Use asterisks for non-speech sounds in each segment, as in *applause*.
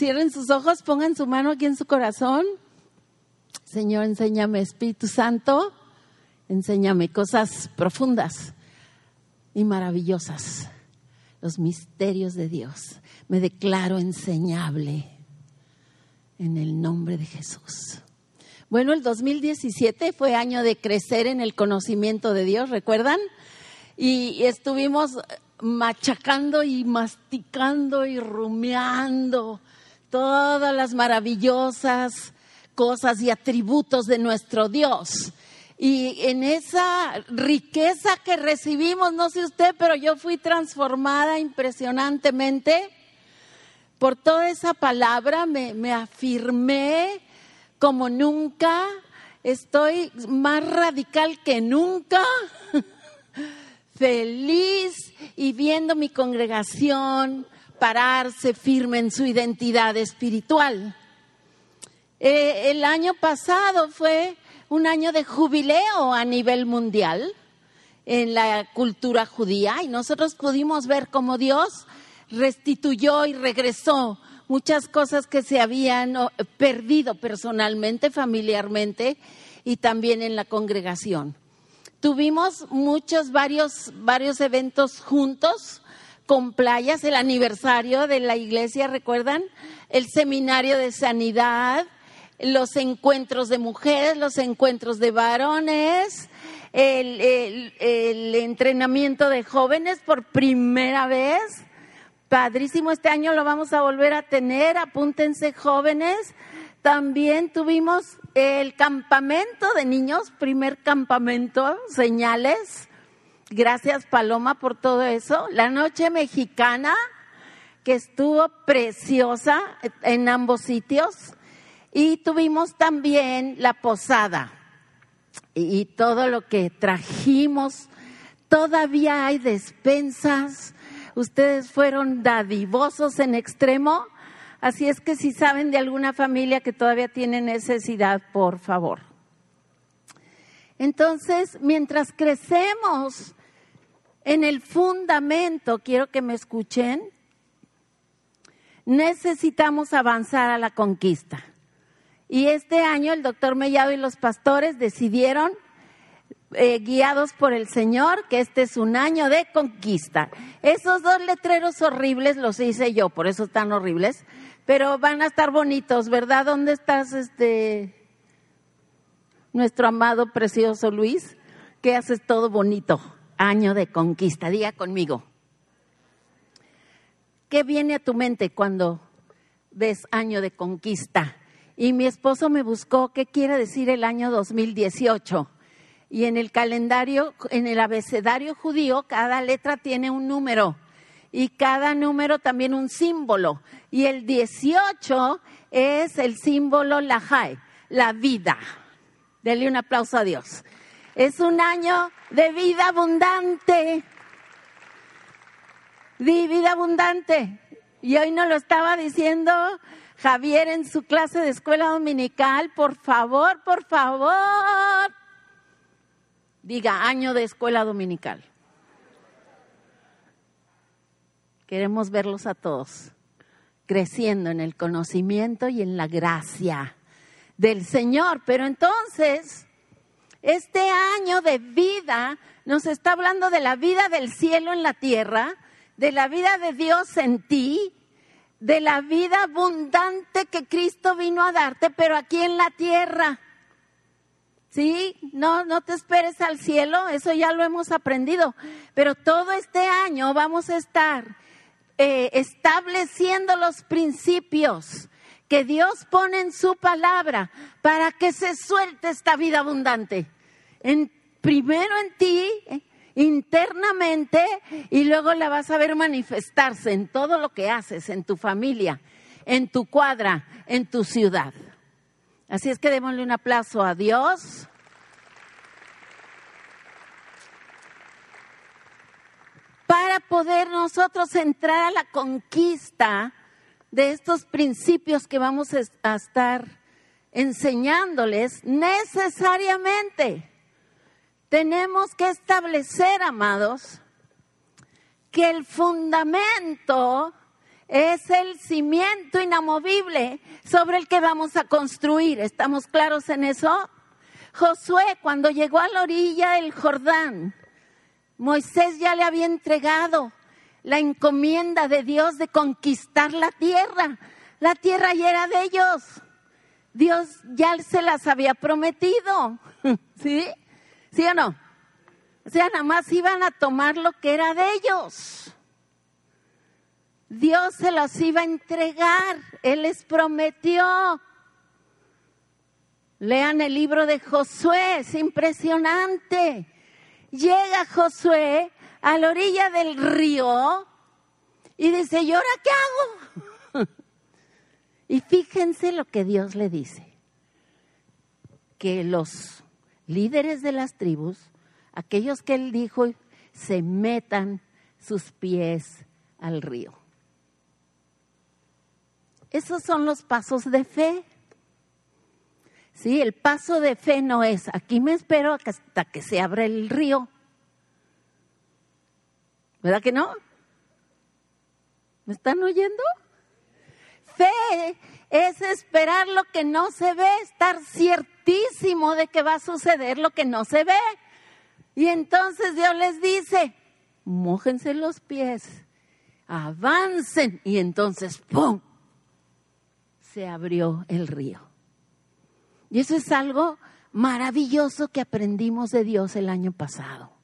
Cierren sus ojos, pongan su mano aquí en su corazón. Señor, enséñame, Espíritu Santo, enséñame cosas profundas y maravillosas, los misterios de Dios. Me declaro enseñable en el nombre de Jesús. Bueno, el 2017 fue año de crecer en el conocimiento de Dios, ¿recuerdan? Y estuvimos machacando y masticando y rumiando todas las maravillosas cosas y atributos de nuestro Dios. Y en esa riqueza que recibimos, no sé usted, pero yo fui transformada impresionantemente por toda esa palabra, me, me afirmé como nunca, estoy más radical que nunca, *laughs* feliz y viendo mi congregación pararse firme en su identidad espiritual. Eh, el año pasado fue un año de jubileo a nivel mundial en la cultura judía y nosotros pudimos ver cómo Dios restituyó y regresó muchas cosas que se habían perdido personalmente, familiarmente y también en la congregación. Tuvimos muchos, varios, varios eventos juntos con playas, el aniversario de la iglesia, ¿recuerdan? El seminario de sanidad, los encuentros de mujeres, los encuentros de varones, el, el, entrenamiento de jóvenes por primera vez. Padrísimo, este año lo vamos a volver a tener, apúntense jóvenes. También tuvimos el campamento de niños, primer campamento, señales. Gracias Paloma por todo eso. La noche mexicana, que estuvo preciosa en ambos sitios. Y tuvimos también la posada y, todo lo que trajimos. Todavía hay despensas. Ustedes fueron dadivosos en extremo. Así es que si saben de alguna familia que todavía tiene necesidad, por favor. Entonces, mientras crecemos en el fundamento, quiero que me escuchen, necesitamos avanzar a la conquista. Y este año el doctor Mellado y los pastores decidieron, eh, guiados por el Señor, que este es un año de conquista. Esos dos letreros horribles los hice yo, por eso están horribles, pero van a estar bonitos, ¿verdad? ¿Dónde estás, este, nuestro amado, precioso Luis? Que haces todo bonito. Año de conquista. Diga conmigo. ¿Qué viene a tu mente cuando ves año de conquista? y mi esposo me buscó qué quiere decir el año 2018. Y en el calendario, en el abecedario judío, cada letra tiene un número y cada número también un símbolo. Y el 18 es el símbolo Lahai, la vida. Dele un aplauso a Dios. Es un año de vida abundante. De vida abundante. Y hoy nos lo estaba diciendo Javier en su clase de escuela dominical, por favor, por favor, diga año de escuela dominical. Queremos verlos a todos creciendo en el conocimiento y en la gracia del Señor. Pero entonces, este año de vida nos está hablando de la vida del cielo en la tierra, de la vida de Dios en ti, de la vida abundante que Cristo vino a darte, pero aquí en la tierra. ¿Sí? No, no te esperes al cielo, eso ya lo hemos aprendido. Pero todo este año vamos a estar eh, estableciendo los principios que Dios pone en su palabra para que se suelte esta vida abundante. En, primero en ti, eh, internamente y luego la vas a ver manifestarse en todo lo que haces, en tu familia, en tu cuadra, en tu ciudad. Así es que démosle un aplauso a Dios. Para poder nosotros entrar a la conquista de estos principios que vamos a estar enseñándoles necesariamente tenemos que establecer, amados, que el fundamento es el cimiento inamovible sobre el que vamos a construir. ¿Estamos claros en eso? Josué, cuando llegó a la orilla del Jordán, Moisés ya le había entregado la encomienda de Dios de conquistar la tierra. La tierra ya era de ellos. Dios ya se las había prometido. *laughs* ¿Sí? ¿Sí o no? O sea, nada más iban a tomar lo que era de ellos. Dios se las iba a entregar. Él les prometió. Lean el libro de Josué, es impresionante. Llega Josué a la orilla del río y dice, ¿y ahora qué hago? *laughs* y fíjense lo que Dios le dice, que los líderes de las tribus, aquellos que él dijo, se metan sus pies al río. Esos son los pasos de fe. Sí, el paso de fe no es, aquí me espero hasta que se abra el río. ¿Verdad que no? ¿Me están oyendo? Fe es esperar lo que no se ve, estar ciertísimo de que va a suceder lo que no se ve. Y entonces Dios les dice, mójense los pies, avancen. Y entonces, ¡pum! Se abrió el río. Y eso es algo maravilloso que aprendimos de Dios el año pasado.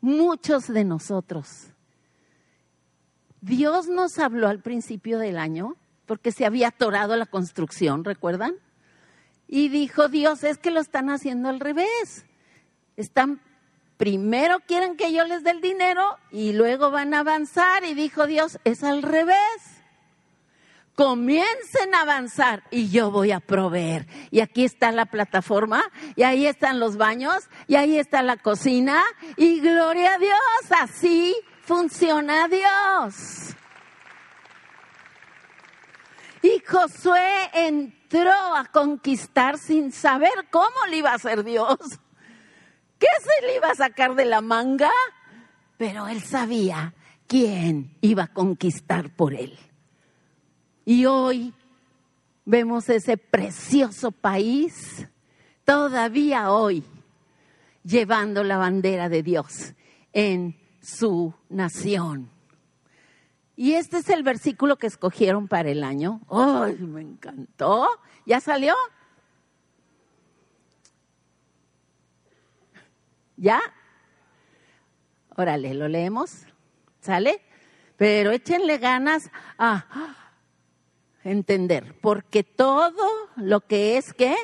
Muchos de nosotros. Dios nos habló al principio del año porque se había atorado la construcción, ¿recuerdan? Y dijo Dios, es que lo están haciendo al revés. Están, primero quieren que yo les dé el dinero y luego van a avanzar. Y dijo Dios, es al revés comiencen a avanzar y yo voy a proveer. Y aquí está la plataforma, y ahí están los baños, y ahí está la cocina, y gloria a Dios, así funciona Dios. Y Josué entró a conquistar sin saber cómo le iba a hacer Dios. ¿Qué se le iba a sacar de la manga? Pero él sabía quién iba a conquistar por él. Y hoy vemos ese precioso país, todavía hoy, llevando la bandera de Dios en su nación. Y este es el versículo que escogieron para el año. ¡Ay, me encantó! ¿Ya salió? ¿Ya? Órale, lo leemos. ¿Sale? Pero échenle ganas a entender, porque todo lo que es qué,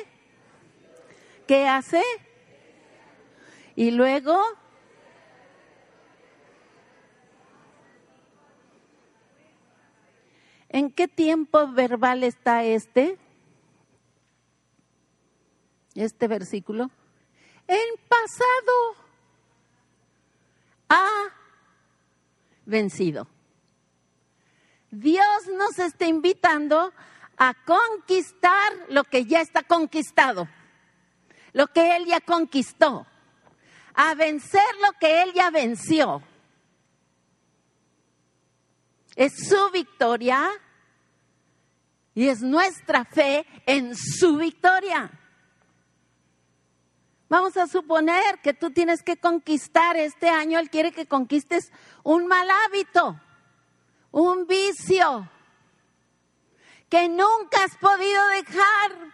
¿qué hace? Y luego, ¿en qué tiempo verbal está este? Este versículo. En pasado ha vencido. Dios nos está invitando a conquistar lo que ya está conquistado, lo que Él ya conquistó, a vencer lo que Él ya venció. Es su victoria y es nuestra fe en su victoria. Vamos a suponer que tú tienes que conquistar este año, Él quiere que conquistes un mal hábito un vicio que nunca has podido dejar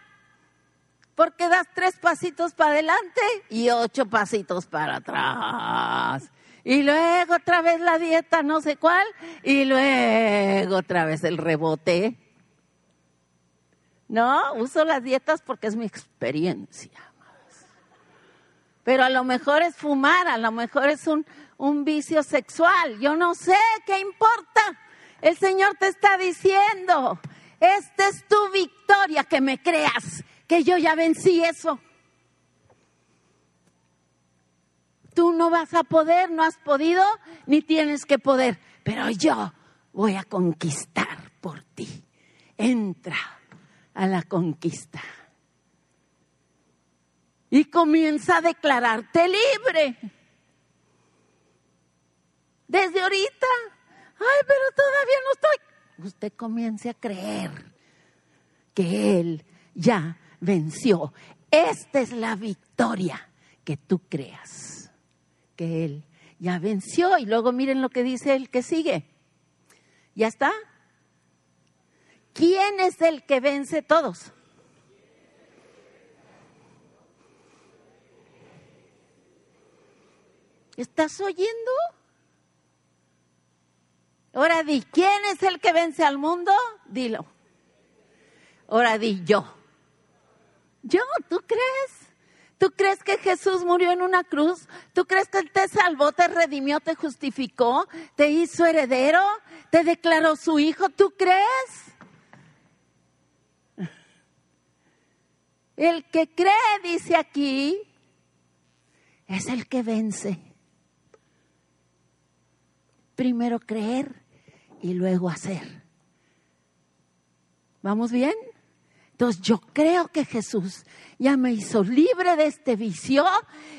porque das tres pasitos para adelante y ocho pasitos para atrás. Y luego otra vez la dieta no sé cuál y luego otra vez el rebote. No, uso las dietas porque es mi experiencia. Pero a lo mejor es fumar, a lo mejor es un, un vicio sexual. Yo no sé, ¿qué importa? El Señor te está diciendo, esta es tu victoria, que me creas, que yo ya vencí eso. Tú no vas a poder, no has podido, ni tienes que poder, pero yo voy a conquistar por ti. Entra a la conquista. Y comienza a declararte libre. Desde ahorita Ay, pero todavía no estoy. Usted comience a creer que Él ya venció. Esta es la victoria que tú creas, que Él ya venció. Y luego miren lo que dice el que sigue. ¿Ya está? ¿Quién es el que vence todos? ¿Estás oyendo? Ahora di, ¿quién es el que vence al mundo? Dilo. Ahora di, yo. ¿Yo? ¿Tú crees? ¿Tú crees que Jesús murió en una cruz? ¿Tú crees que Él te salvó, te redimió, te justificó, te hizo heredero, te declaró su hijo? ¿Tú crees? El que cree, dice aquí, es el que vence. Primero creer y luego hacer. ¿Vamos bien? Entonces yo creo que Jesús ya me hizo libre de este vicio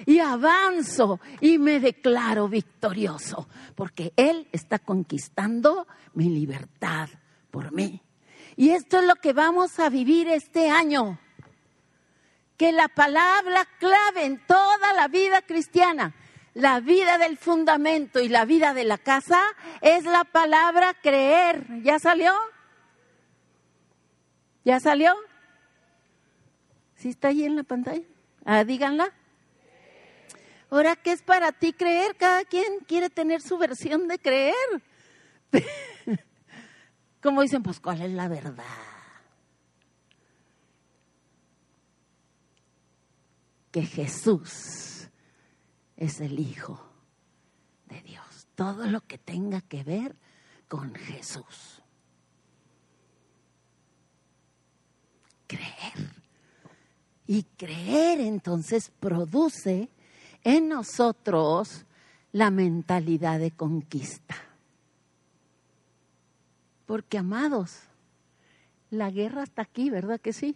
y avanzo y me declaro victorioso porque Él está conquistando mi libertad por mí. Y esto es lo que vamos a vivir este año que la palabra clave en toda la vida cristiana, la vida del fundamento y la vida de la casa es la palabra creer. ¿Ya salió? ¿Ya salió? ¿Sí está ahí en la pantalla? Ah, díganla. Ahora, ¿qué es para ti creer? Cada quien quiere tener su versión de creer. *laughs* Como dicen, pues, ¿cuál es la verdad? que Jesús es el Hijo de Dios. Todo lo que tenga que ver con Jesús. Creer. Y creer entonces produce en nosotros la mentalidad de conquista. Porque, amados, la guerra está aquí, ¿verdad que sí?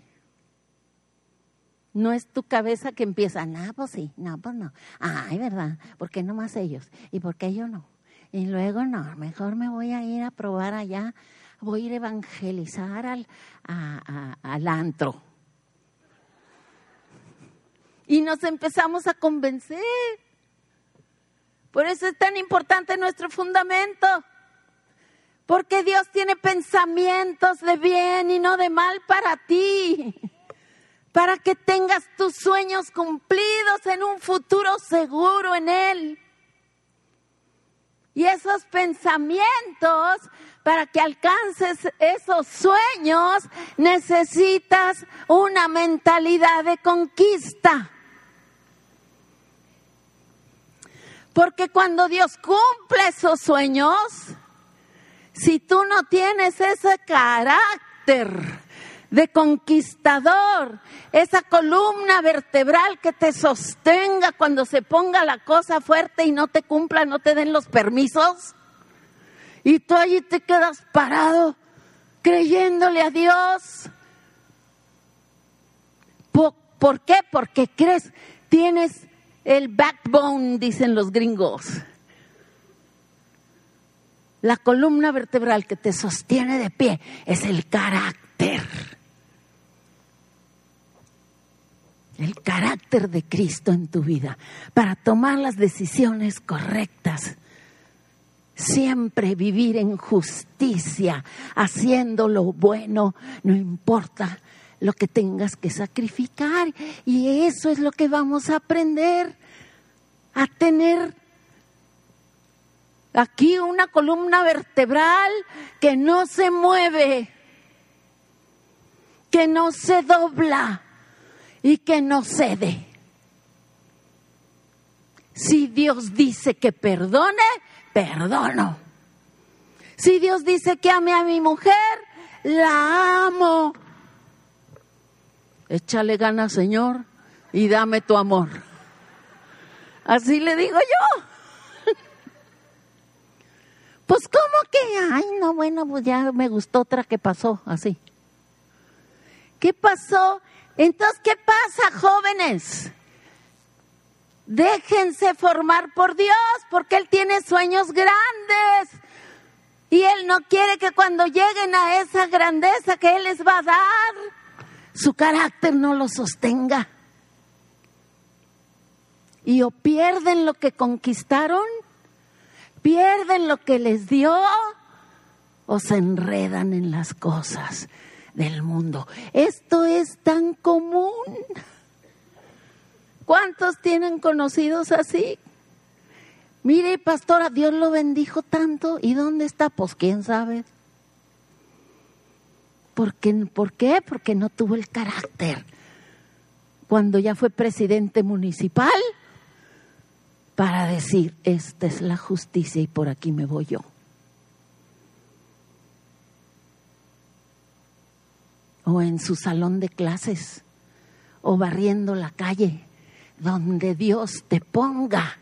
No es tu cabeza que empieza, no, pues sí, no, pues no. Ay, ¿verdad? ¿Por qué más ellos? ¿Y por qué yo no? Y luego no, mejor me voy a ir a probar allá, voy a ir a evangelizar al, al antro. Y nos empezamos a convencer. Por eso es tan importante nuestro fundamento. Porque Dios tiene pensamientos de bien y no de mal para ti para que tengas tus sueños cumplidos en un futuro seguro en Él. Y esos pensamientos, para que alcances esos sueños, necesitas una mentalidad de conquista. Porque cuando Dios cumple esos sueños, si tú no tienes ese carácter, de conquistador, esa columna vertebral que te sostenga cuando se ponga la cosa fuerte y no te cumpla, no te den los permisos. Y tú allí te quedas parado creyéndole a Dios. ¿Por, qué? Porque crees, tienes el backbone, dicen los gringos. La columna vertebral que te sostiene de pie es el carácter. El carácter de Cristo en tu vida para tomar las decisiones correctas. Siempre vivir en justicia, haciendo lo bueno, no importa lo que tengas que sacrificar. Y eso es lo que vamos a aprender, a tener aquí una columna vertebral que no se mueve, que no se dobla y que no cede. Si Dios dice que perdone, perdono. Si Dios dice que ame a mi mujer, la amo. Échale ganas, Señor, y dame tu amor. Así le digo yo. *laughs* Pues como que, ay, no, bueno, pues ya me gustó otra que pasó así. ¿Qué pasó? Entonces, ¿qué pasa, jóvenes? Déjense formar por Dios, porque Él tiene sueños grandes. Y Él no quiere que cuando lleguen a esa grandeza que Él les va a dar, su carácter no lo sostenga. Y o pierden lo que conquistaron, pierden lo que les dio, o se enredan en las cosas del mundo. Esto es tan común. ¿Cuántos tienen conocidos así? Mire, pastora, Dios lo bendijo tanto. ¿Y dónde está? Pues quién sabe. ¿Por qué? ¿Por qué? Porque no tuvo el carácter. Cuando ya fue presidente municipal, para decir, esta es la justicia y por aquí me voy yo. O en su salón de clases, o barriendo la calle, donde Dios te ponga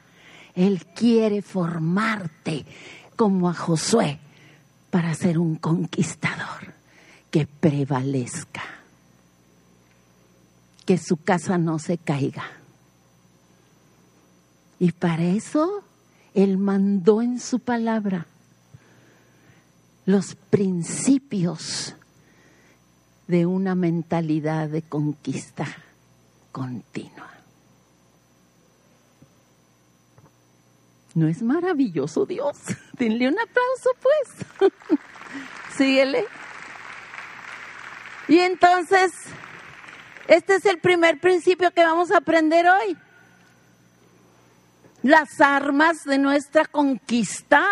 él quiere formarte como a Josué para ser un conquistador que prevalezca, que su casa no se caiga. Y para eso Él mandó en su palabra los principios de una mentalidad de conquista continua. ¿No es maravilloso Dios? *laughs* Denle un aplauso pues. *laughs* Síguele. Y entonces, este es el primer principio que vamos a aprender hoy. Las armas de nuestra conquista,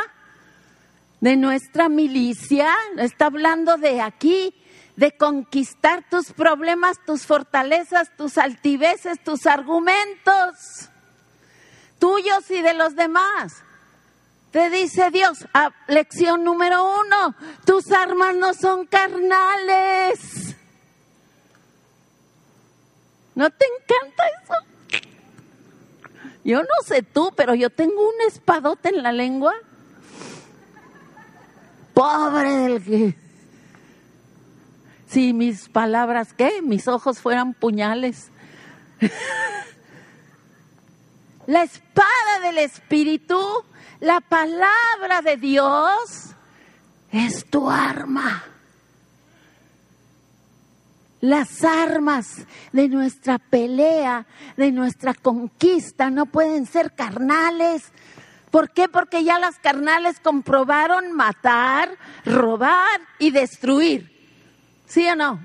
de nuestra milicia, está hablando de aquí, de conquistar tus problemas, tus fortalezas, tus altiveces, tus argumentos tuyos y de los demás. Te dice Dios, ah, lección número uno, tus armas no son carnales. ¿No te encanta eso? Yo no sé tú, pero yo tengo un espadote en la lengua. Pobre del que... Si mis palabras, ¿qué? Mis ojos fueran puñales. *laughs* la espada del Espíritu, la palabra de Dios, es tu arma. Las armas de nuestra pelea, de nuestra conquista, no pueden ser carnales. ¿Por qué? Porque ya las carnales comprobaron matar, robar y destruir. ¿Sí o no?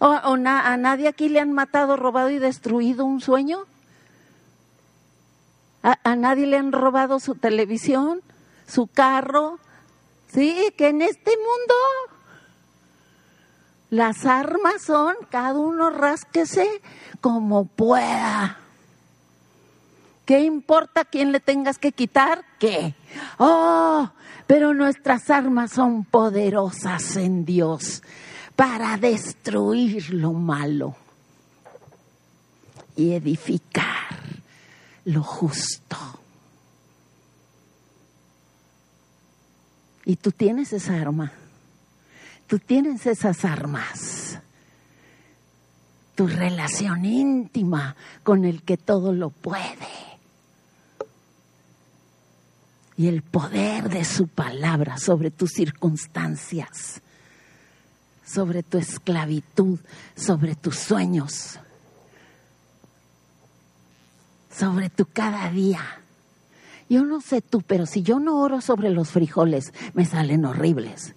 ¿O, a nadie aquí le han matado, robado y destruido un sueño? A, nadie le han robado su televisión, su carro. Sí, que en este mundo las armas son, cada uno rásquese como pueda. ¿Qué importa quién le tengas que quitar? ¿Qué? Oh, pero nuestras armas son poderosas en Dios para destruir lo malo y edificar lo justo. Y tú tienes esa arma. Tú tienes esas armas. Tu relación íntima con el que todo lo puede. Y el poder de su palabra sobre tus circunstancias, sobre tu esclavitud, sobre tus sueños, sobre tu cada día. Yo no sé tú, pero si yo no oro sobre los frijoles, me salen horribles.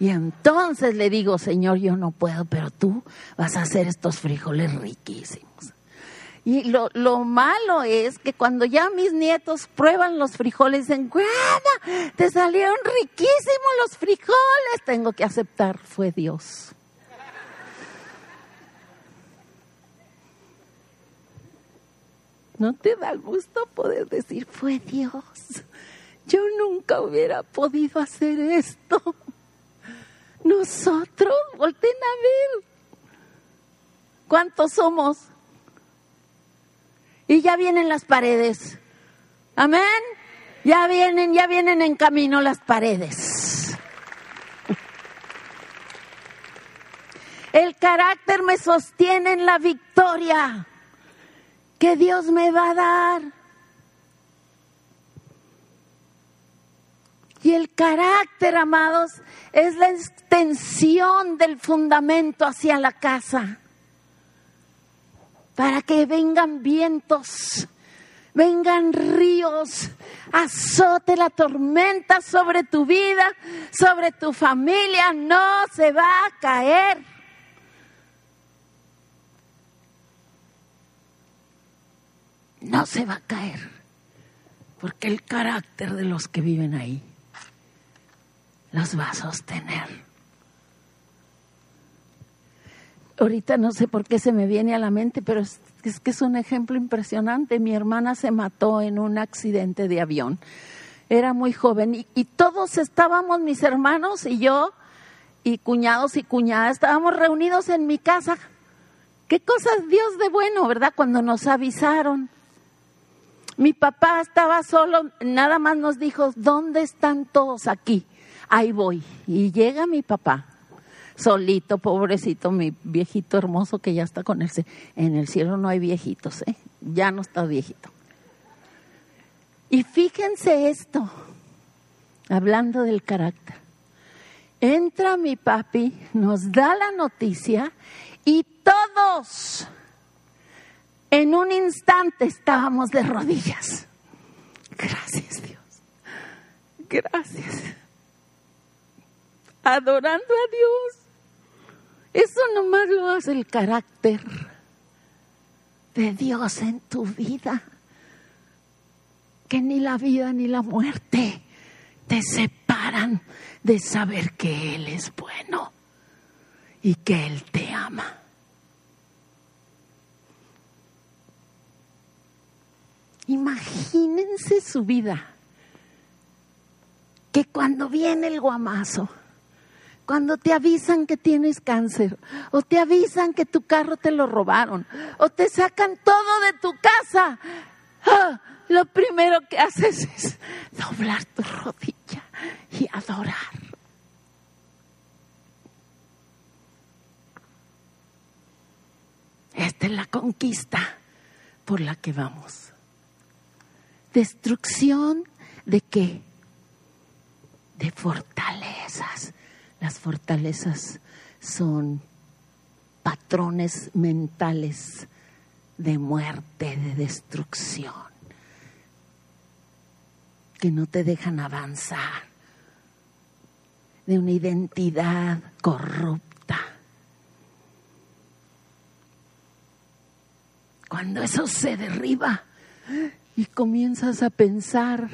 Y entonces le digo, Señor, yo no puedo, pero tú vas a hacer estos frijoles riquísimos. Y lo, lo malo es que cuando ya mis nietos prueban los frijoles, dicen, ¡Guada! Te salieron riquísimos los frijoles. Tengo que aceptar, fue Dios. ¿No te da gusto poder decir, fue Dios? Yo nunca hubiera podido hacer esto. Nosotros, volten a ver. ¿Cuántos somos? Y ya vienen las paredes. Amén. Ya vienen, ya vienen en camino las paredes. El carácter me sostiene en la victoria que Dios me va a dar. Y el carácter, amados, es la extensión del fundamento hacia la casa. Para que vengan vientos, vengan ríos, azote la tormenta sobre tu vida, sobre tu familia, no se va a caer. No se va a caer, porque el carácter de los que viven ahí los va a sostener. Ahorita no sé por qué se me viene a la mente, pero es, que es un ejemplo impresionante. Mi hermana se mató en un accidente de avión. Era muy joven y, y todos estábamos, mis hermanos y yo, y cuñados y cuñadas, estábamos reunidos en mi casa. Qué cosas Dios de bueno, ¿verdad? Cuando nos avisaron. Mi papá estaba solo, nada más nos dijo, ¿dónde están todos aquí? ahí voy. Y llega mi papá, solito, pobrecito, mi viejito hermoso que ya está con él. En el cielo no hay viejitos, ¿eh? Ya no está viejito. Y fíjense esto, hablando del carácter. Entra mi papi, nos da la noticia y todos en un instante estábamos de rodillas. Gracias Dios. Gracias adorando a Dios. Eso nomás lo hace el carácter de Dios en tu vida. Que ni la vida ni la muerte te separan de saber que Él es bueno y que Él te ama. Imagínense su vida, que cuando viene el guamazo, cuando te avisan que tienes cáncer, o te avisan que tu carro te lo robaron, o te sacan todo de tu casa, ah, lo primero que haces es doblar tu rodilla y adorar. Esta es la conquista por la que vamos. Destrucción de qué? De fortalezas las fortalezas son patrones mentales de muerte, de destrucción, que no te dejan avanzar, de una identidad corrupta. Cuando eso se derriba y comienzas a pensar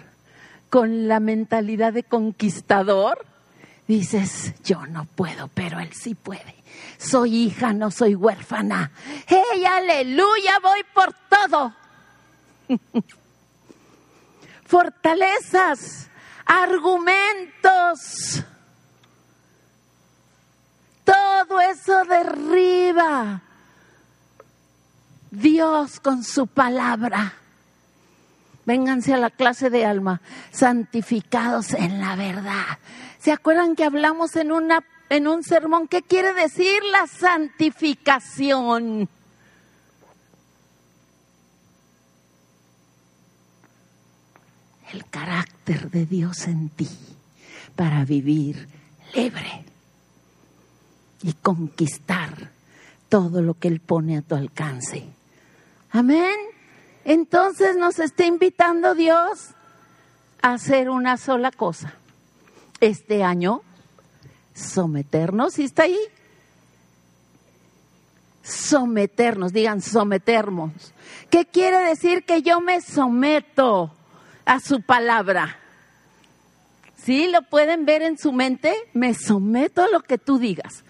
con la mentalidad de conquistador, dices, yo no puedo, pero Él sí puede. Soy hija, no soy huérfana. ¡Hey, aleluya! Voy por todo. *laughs* Fortalezas, argumentos. Todo eso derriba Dios con su palabra. Vénganse a la clase de alma, santificados en la verdad. ¿Se acuerdan que hablamos en, una, en un sermón? ¿Qué quiere decir la santificación? El carácter de Dios en ti para vivir libre y conquistar todo lo que Él pone a tu alcance. Amén. Entonces nos está invitando Dios a hacer una sola cosa este año someternos, ¿y está ahí? Someternos, digan someternos. ¿Qué quiere decir que yo me someto a su palabra? ¿Sí? ¿Lo pueden ver en su mente? Me someto a lo que tú digas.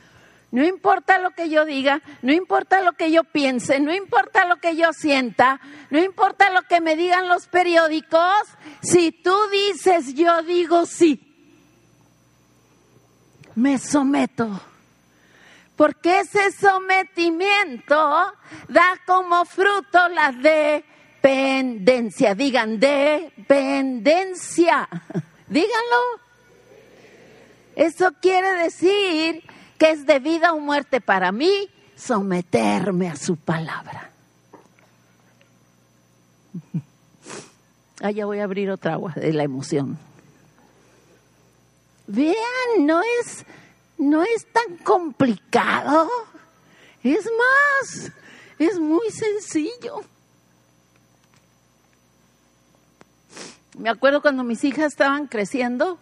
No importa lo que yo diga, no importa lo que yo piense, no importa lo que yo sienta, no importa lo que me digan los periódicos, si tú dices, yo digo sí me someto. Porque ese sometimiento da como fruto la dependencia. Digan, dependencia. *laughs* Díganlo. Eso quiere decir que es de vida o muerte para mí someterme a su palabra. *laughs* Ah, ya voy a abrir otra agua de la emoción. Vean, no es, no es tan complicado. Es más, es muy sencillo. Me acuerdo cuando mis hijas estaban creciendo,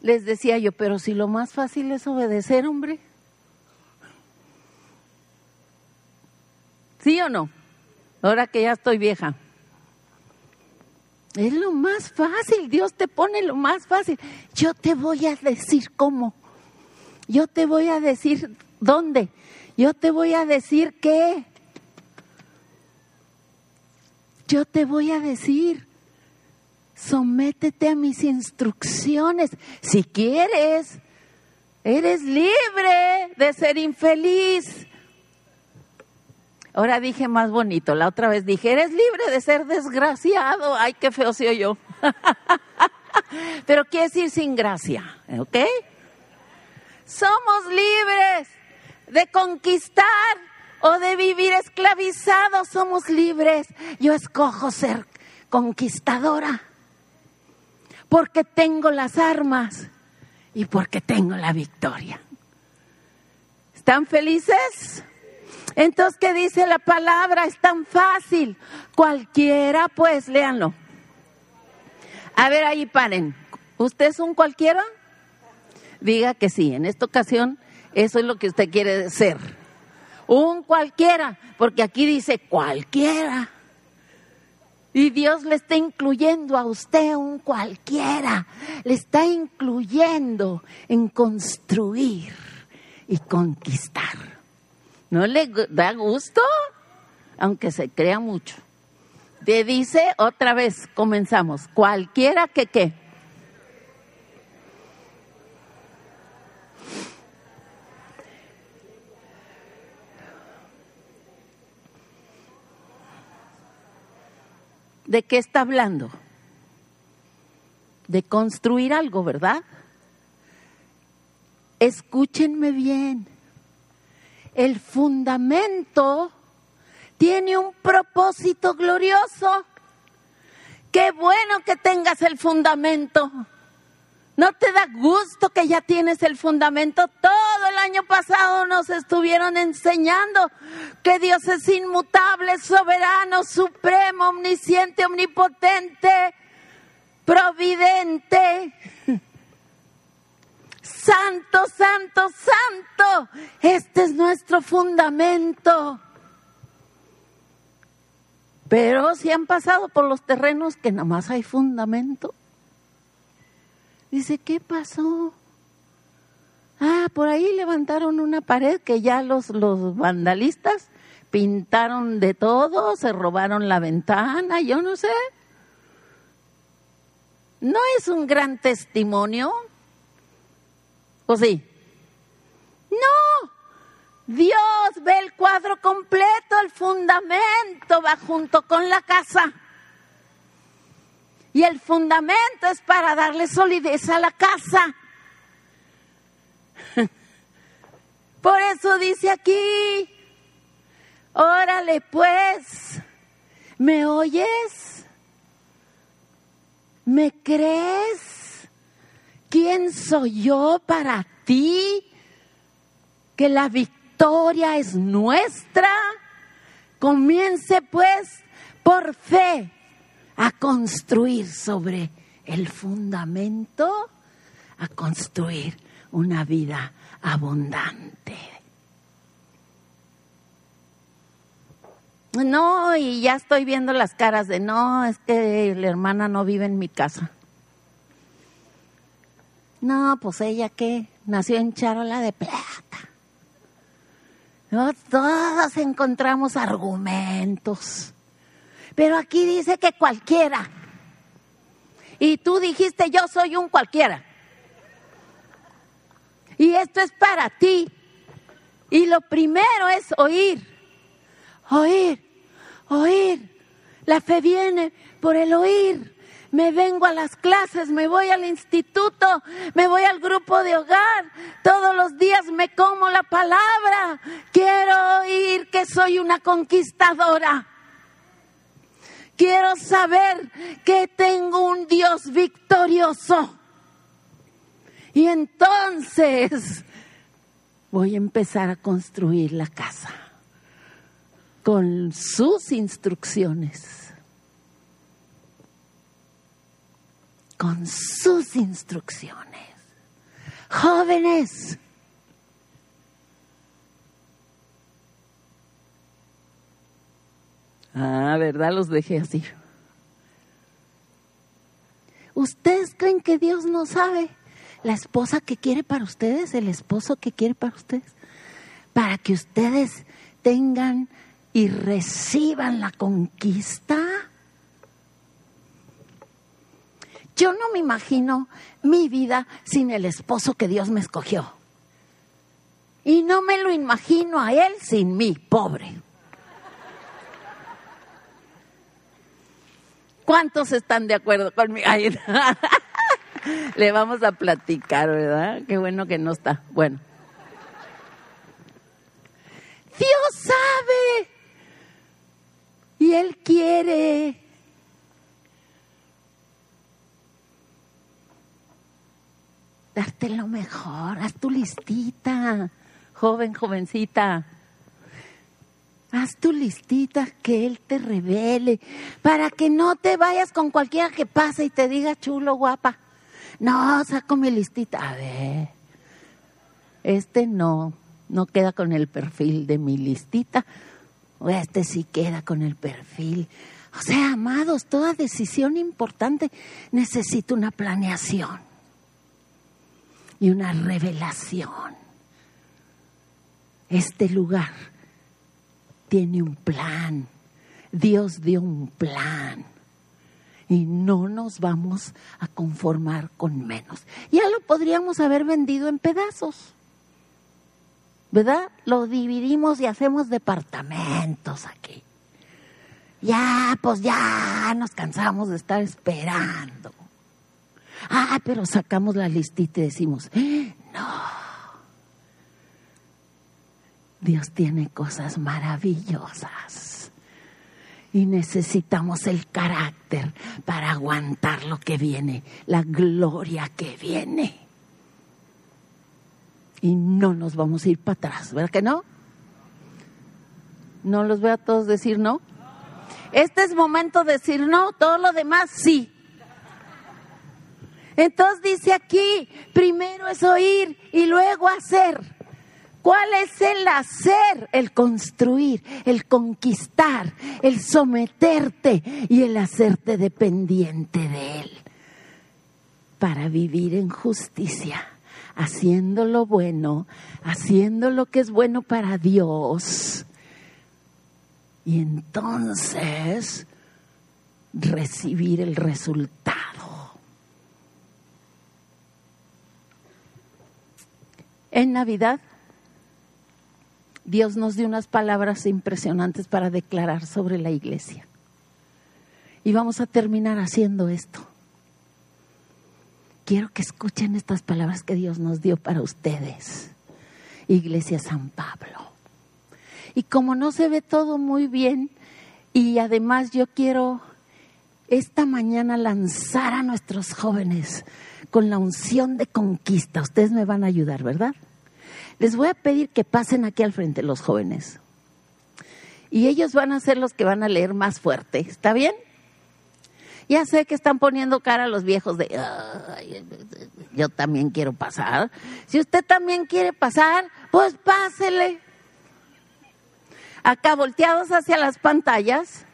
les decía yo, pero si lo más fácil es obedecer, hombre. ¿Sí o no? Ahora que ya estoy vieja. Es lo más fácil, Dios te pone lo más fácil. Yo te voy a decir cómo. Yo te voy a decir dónde. Yo te voy a decir qué. Yo te voy a decir. Sométete a mis instrucciones. Si quieres, eres libre de ser infeliz. Ahora dije más bonito, la otra vez dije, eres libre de ser desgraciado. Ay, qué feo soy yo. *laughs* Pero quiere decir sin gracia, ¿ok? Somos libres de conquistar o de vivir esclavizados. Somos libres. Yo escojo ser conquistadora porque tengo las armas y porque tengo la victoria. ¿Están felices? Entonces, ¿qué dice la palabra? Es tan fácil. Cualquiera, pues, léanlo. A ver, ahí paren. ¿Usted es un cualquiera? Diga que sí. En esta ocasión, eso es lo que usted quiere ser. Un cualquiera, porque aquí dice cualquiera. Y Dios le está incluyendo a usted un cualquiera. Le está incluyendo en construir y conquistar. ¿No le da gusto? Aunque se crea mucho. Te dice otra vez, comenzamos, cualquiera que qué. ¿De qué está hablando? De construir algo, ¿verdad? Escúchenme bien el fundamento tiene un propósito glorioso. Qué bueno que tengas el fundamento. ¿No te da gusto que ya tienes el fundamento? Todo el año pasado nos estuvieron enseñando que Dios es inmutable, soberano, supremo, omnisciente, omnipotente, providente. Santo, santo, santo. Este es nuestro fundamento. Pero si han pasado por los terrenos que nada más hay fundamento. Dice, ¿qué pasó? Ah, por ahí levantaron una pared que ya los, los vandalistas pintaron de todo, se robaron la ventana, yo no sé. No es un gran testimonio, ¿O sí? No. Dios ve el cuadro completo, el fundamento va junto con la casa. Y el fundamento es para darle solidez a la casa. *laughs* Por eso dice aquí, órale pues, ¿me oyes? ¿Me crees? ¿Quién soy yo para ti? Que la victoria es nuestra. Comience pues por fe a construir sobre el fundamento, a construir una vida abundante. No, y ya estoy viendo las caras de no, es que la hermana no vive en mi casa. No, pues ella que nació en charola de plata. todos encontramos argumentos. Pero aquí dice que cualquiera. Y tú dijiste, yo soy un cualquiera. Y esto es para ti. Y lo primero es oír, oír, oír. La fe viene por el oír me vengo a las clases, me voy al instituto, me voy al grupo de hogar, todos los días me como la palabra, quiero oír que soy una conquistadora. Quiero saber que tengo un Dios victorioso. Y entonces voy a empezar a construir la casa con sus instrucciones. Con sus instrucciones. Jóvenes. Ah, ¿verdad? Los dejé así. ¿Ustedes creen que Dios no sabe la esposa que quiere para ustedes, el esposo que quiere para ustedes? Para que ustedes tengan y reciban la conquista. Yo no me imagino mi vida sin el esposo que Dios me escogió. Y no me lo imagino a él sin mí, pobre. ¿Cuántos están de acuerdo conmigo? *laughs* Le vamos a platicar, ¿verdad? Qué bueno que no está. Bueno. Dios sabe. Y Él quiere. Darte lo mejor. Haz tu listita, joven, jovencita. Haz tu listita que Él te revele para que no te vayas con cualquiera que pase y te diga chulo, guapa. No, saco mi listita. A ver, este no, no queda con el perfil de mi listita. O este sí queda con el perfil. O sea, amados, toda decisión importante necesita una planeación y una revelación. Este lugar tiene un plan. Dios dio un plan. Y no nos vamos a conformar con menos. Ya lo podríamos haber vendido en pedazos. ¿Verdad? Lo dividimos y hacemos departamentos aquí. Ya, pues ya nos cansamos de estar esperando. Ah, pero sacamos la listita y decimos, no, Dios tiene cosas maravillosas. Y necesitamos el carácter para aguantar lo que viene, la gloria que viene. Y no nos vamos a ir para atrás, ¿verdad que no? ¿No los veo a todos decir no? Este es momento de decir no, todo lo demás sí. Entonces dice aquí, primero es oír y luego hacer. ¿Cuál es el hacer? El construir, el conquistar, el someterte y el hacerte dependiente de Él. Para vivir en justicia, haciendo lo bueno, haciendo lo que es bueno para Dios. Y entonces recibir el resultado. En Navidad Dios nos dio unas palabras impresionantes para declarar sobre la iglesia. Y vamos a terminar haciendo esto. Quiero que escuchen estas palabras que Dios nos dio para ustedes, Iglesia San Pablo. Y como no se ve todo muy bien, y además yo quiero esta mañana lanzar a nuestros jóvenes con la unción de conquista. Ustedes me van a ayudar, ¿verdad? Les voy a pedir que pasen aquí al frente los jóvenes. Y ellos van a ser los que van a leer más fuerte. ¿Está bien? Ya sé que están poniendo cara a los viejos de, yo también quiero pasar. Si usted también quiere pasar, pues pásele. Acá volteados hacia las pantallas,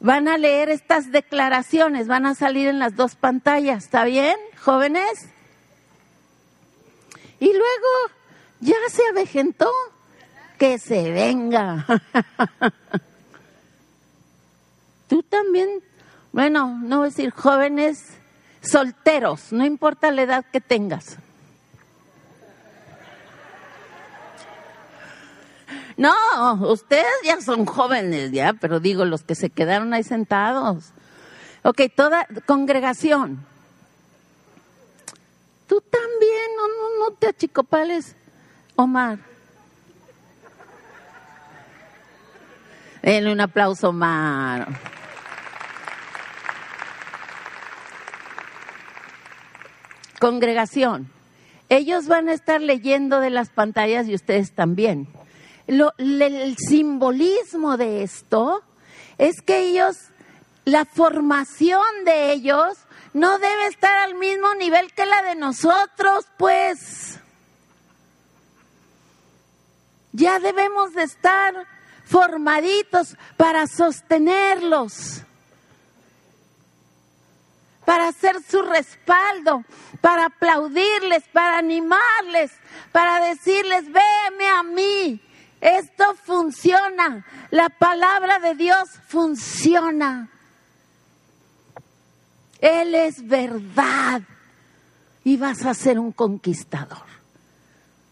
van a leer estas declaraciones, van a salir en las dos pantallas. ¿Está bien, jóvenes? Y luego ya se avejentó. Que se venga. *laughs* Tú también, bueno, no voy decir jóvenes, solteros, no importa la edad que tengas. No, ustedes ya son jóvenes ya, pero digo los que se quedaron ahí sentados. Ok, toda congregación. Tú también, no, te achicopales, Omar. Denle un aplauso, Omar. Congregación, ellos van a estar leyendo de las pantallas y ustedes también. el simbolismo de esto es que ellos, la formación de ellos no debe estar al mismo nivel que la de nosotros, pues. Ya debemos de estar formaditos para sostenerlos, para hacer su respaldo, para aplaudirles, para animarles, para decirles, véeme a mí, esto funciona, la palabra de Dios funciona. Él es verdad y vas a ser un conquistador.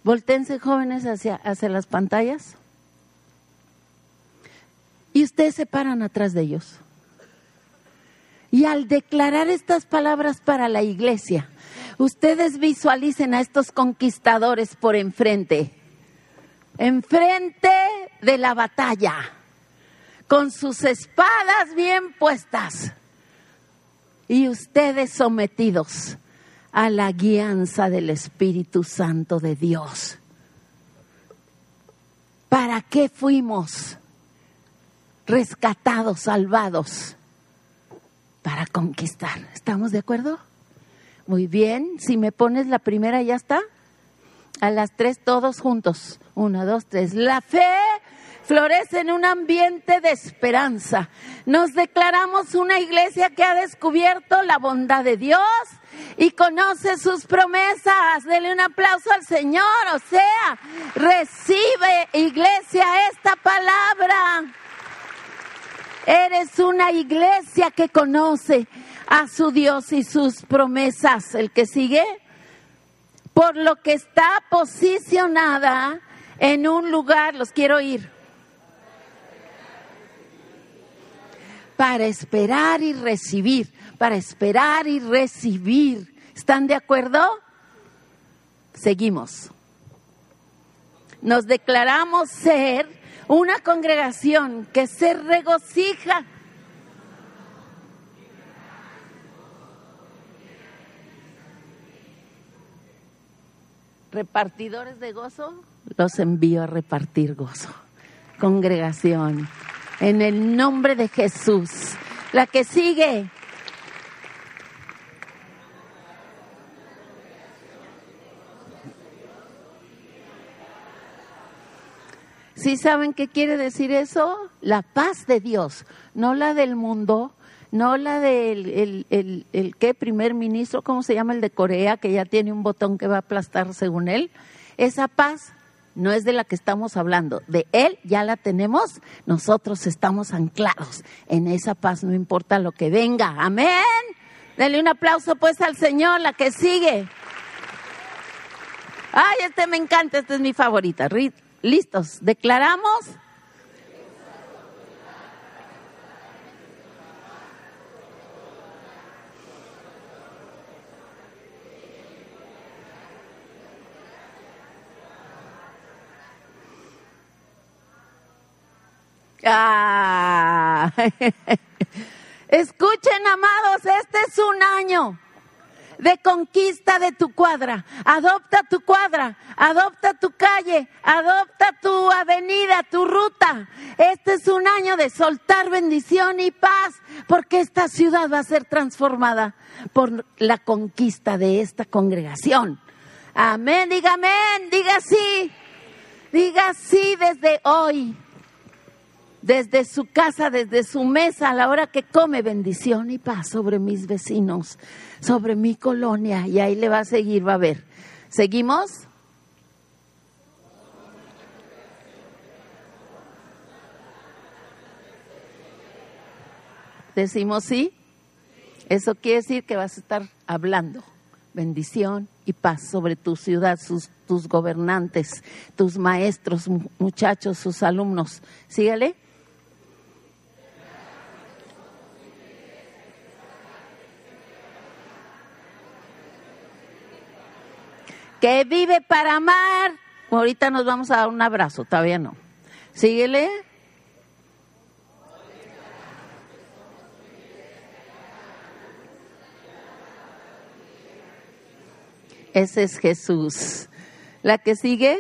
Voltense jóvenes hacia, hacia las pantallas y ustedes se paran atrás de ellos. Y al declarar estas palabras para la iglesia, ustedes visualicen a estos conquistadores por enfrente, enfrente de la batalla, con sus espadas bien puestas y ustedes sometidos a la guianza del Espíritu Santo de Dios. ¿Para qué fuimos rescatados, salvados? Para conquistar. ¿Estamos de acuerdo? Muy bien. Si me pones la primera, ya está. A las tres todos juntos. Una, dos, tres. La fe florece en un ambiente de esperanza. Nos declaramos una iglesia que ha descubierto la bondad de Dios y conoce sus promesas. Dele un aplauso al Señor. O sea, recibe iglesia esta palabra. Eres una iglesia que conoce a su Dios y sus promesas. El que sigue, por lo que está posicionada en un lugar, los quiero ir para esperar y recibir, para esperar y recibir. ¿Están de acuerdo? Seguimos. Nos declaramos ser una congregación que se regocija. Repartidores de gozo, los envío a repartir gozo. Congregación en el nombre de Jesús. La que sigue. ¿Sí saben qué quiere decir eso? La paz de Dios, no la del mundo, no la del el, el, el, ¿qué? primer ministro, ¿cómo se llama el de Corea, que ya tiene un botón que va a aplastar según él. Esa paz no es de la que estamos hablando, de Él ya la tenemos, nosotros estamos anclados en esa paz, no importa lo que venga, amén. Denle un aplauso pues al Señor, la que sigue. Ay, este me encanta, este es mi favorita. ¿Listos? ¿Declaramos? Ah. *laughs* Escuchen, amados, este es un año de conquista de tu cuadra. Adopta tu cuadra, adopta tu calle, adopta tu avenida, tu ruta. Este es un año de soltar bendición y paz, porque esta ciudad va a ser transformada por la conquista de esta congregación. Amén, diga amén, diga sí, diga sí desde hoy desde su casa, desde su mesa, a la hora que come, bendición y paz sobre mis vecinos, sobre mi colonia, y ahí le va a seguir, va a ver. ¿Seguimos? Decimos sí. Eso quiere decir que vas a estar hablando bendición y paz sobre tu ciudad, sus, tus gobernantes, tus maestros, muchachos, sus alumnos. Sígale. Que vive para amar. Ahorita nos vamos a dar un abrazo, todavía no. Síguele. Ese es Jesús. La que sigue.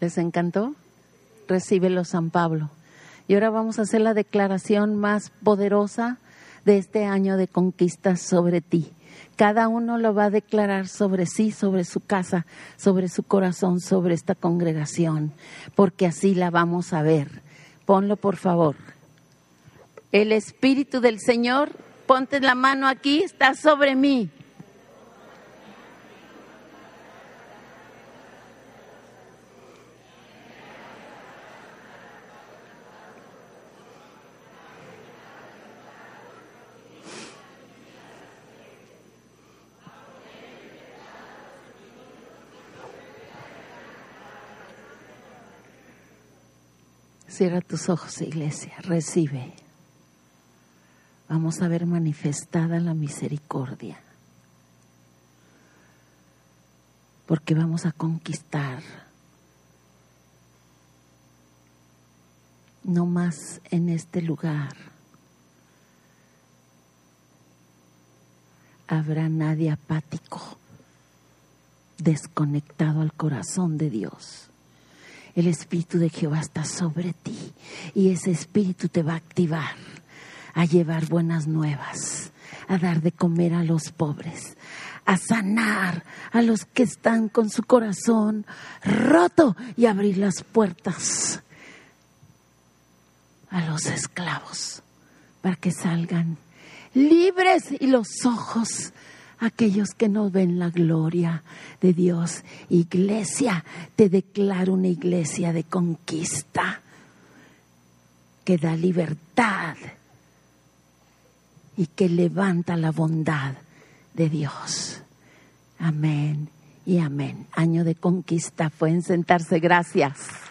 ¿Les encantó? Recíbelo San Pablo. Y ahora vamos a hacer la declaración más poderosa de este año de conquistas sobre ti. Cada uno lo va a declarar sobre sí, sobre su casa, sobre su corazón, sobre esta congregación, porque así la vamos a ver. Ponlo, por favor. El Espíritu del Señor, ponte la mano aquí, está sobre mí. Cierra tus ojos, iglesia, recibe. Vamos a ver manifestada la misericordia. Porque vamos a conquistar. No más en este lugar. Habrá nadie apático, desconectado al corazón de Dios el Espíritu de Jehová está sobre ti y ese Espíritu te va a activar a llevar buenas nuevas, a dar de comer a los pobres, a sanar a los que están con su corazón roto y abrir las puertas a los esclavos para que salgan libres y los ojos aquellos que no ven la gloria de Dios. Iglesia, te declaro una iglesia de conquista que da libertad y que levanta la bondad de Dios. Amén y amén. Año de conquista. Pueden sentarse. Gracias.